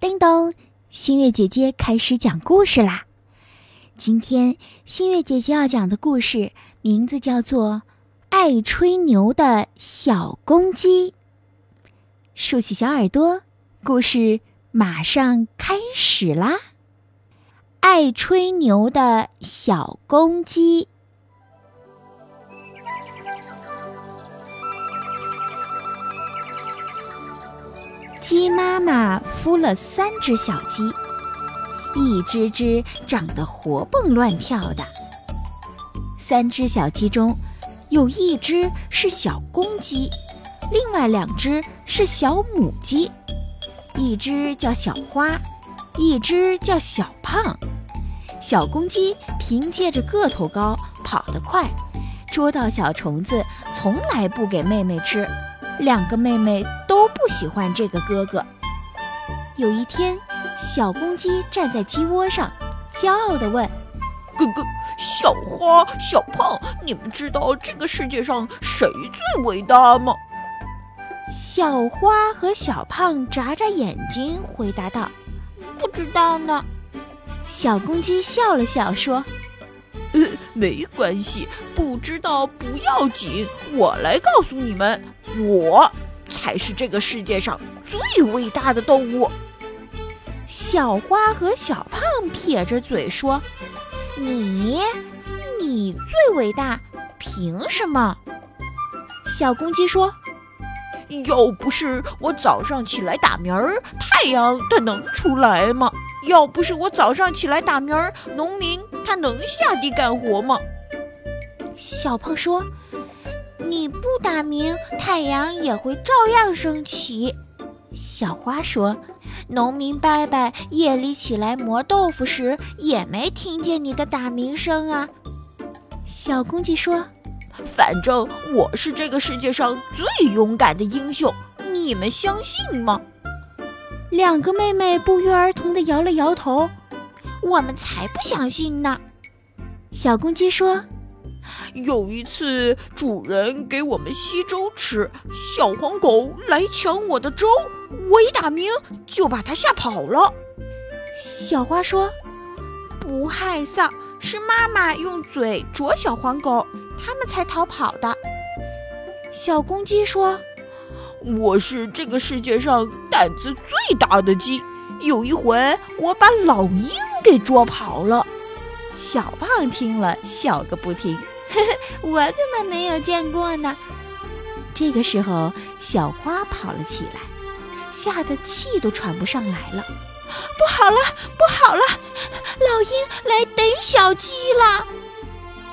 叮咚，新月姐姐开始讲故事啦！今天新月姐姐要讲的故事名字叫做《爱吹牛的小公鸡》。竖起小耳朵，故事马上开始啦！爱吹牛的小公鸡。鸡妈妈孵了三只小鸡，一只只长得活蹦乱跳的。三只小鸡中，有一只是小公鸡，另外两只是小母鸡。一只叫小花，一只叫小胖。小公鸡凭借着个头高、跑得快，捉到小虫子从来不给妹妹吃。两个妹妹喜欢这个哥哥。有一天，小公鸡站在鸡窝上，骄傲地问：“哥哥，小花、小胖，你们知道这个世界上谁最伟大吗？”小花和小胖眨眨眼睛，回答道：“不知道呢。”小公鸡笑了笑说。呃，没关系，不知道不要紧，我来告诉你们，我才是这个世界上最伟大的动物。小花和小胖撇着嘴说：“你，你最伟大，凭什么？”小公鸡说：“要不是我早上起来打鸣儿，太阳它能出来吗？”要不是我早上起来打鸣儿，农民他能下地干活吗？小胖说：“你不打鸣，太阳也会照样升起。”小花说：“农民伯伯夜里起来磨豆腐时，也没听见你的打鸣声啊。”小公鸡说：“反正我是这个世界上最勇敢的英雄，你们相信吗？”两个妹妹不约而同地摇了摇头，我们才不相信呢。小公鸡说：“有一次，主人给我们稀粥吃，小黄狗来抢我的粥，我一打鸣就把它吓跑了。”小花说：“不害臊，是妈妈用嘴啄小黄狗，它们才逃跑的。”小公鸡说。我是这个世界上胆子最大的鸡。有一回，我把老鹰给捉跑了。小胖听了，笑个不停。呵呵，我怎么没有见过呢？这个时候，小花跑了起来，吓得气都喘不上来了。不好了，不好了，老鹰来逮小鸡了！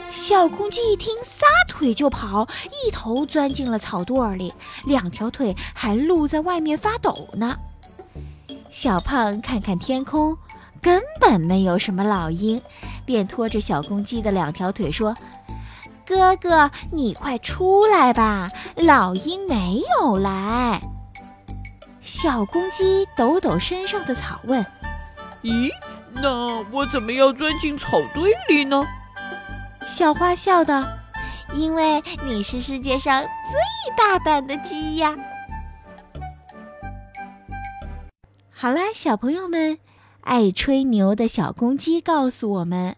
小公鸡一听，撒腿就跑，一头钻进了草垛里，两条腿还露在外面发抖呢。小胖看看天空，根本没有什么老鹰，便拖着小公鸡的两条腿说：“哥哥，你快出来吧，老鹰没有来。”小公鸡抖抖身上的草，问：“咦，那我怎么要钻进草堆里呢？”小花笑道：“因为你是世界上最大胆的鸡呀！”好啦，小朋友们，爱吹牛的小公鸡告诉我们：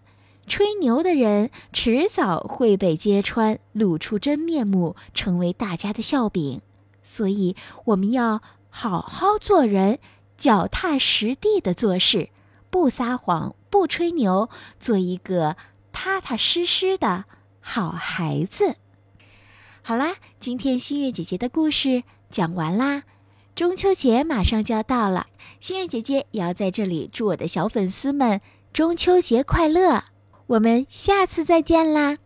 吹牛的人迟早会被揭穿，露出真面目，成为大家的笑柄。所以，我们要好好做人，脚踏实地的做事，不撒谎，不吹牛，做一个。踏踏实实的好孩子。好啦，今天新月姐姐的故事讲完啦。中秋节马上就要到了，新月姐姐也要在这里祝我的小粉丝们中秋节快乐。我们下次再见啦！